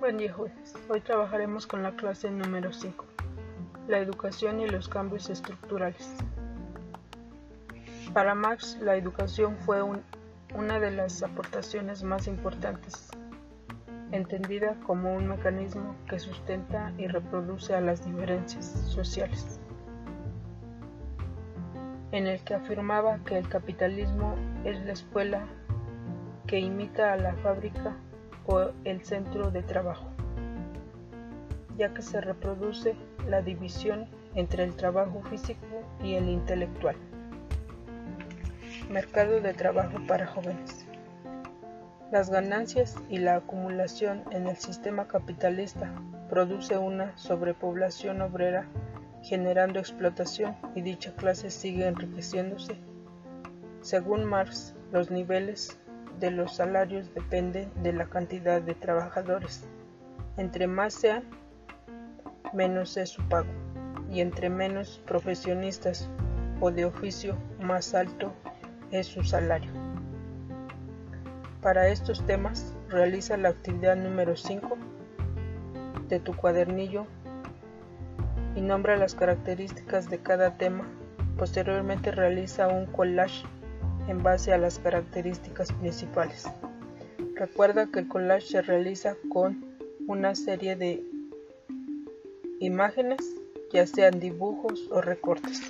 Jóvenes, hoy trabajaremos con la clase número 5, la educación y los cambios estructurales. Para Marx, la educación fue una de las aportaciones más importantes, entendida como un mecanismo que sustenta y reproduce a las diferencias sociales, en el que afirmaba que el capitalismo es la escuela que imita a la fábrica o el centro de trabajo, ya que se reproduce la división entre el trabajo físico y el intelectual. Mercado de trabajo para jóvenes. Las ganancias y la acumulación en el sistema capitalista produce una sobrepoblación obrera generando explotación y dicha clase sigue enriqueciéndose. Según Marx, los niveles de los salarios depende de la cantidad de trabajadores. Entre más sean, menos es su pago, y entre menos profesionistas o de oficio, más alto es su salario. Para estos temas, realiza la actividad número 5 de tu cuadernillo y nombra las características de cada tema. Posteriormente realiza un collage en base a las características principales. Recuerda que el collage se realiza con una serie de imágenes, ya sean dibujos o recortes.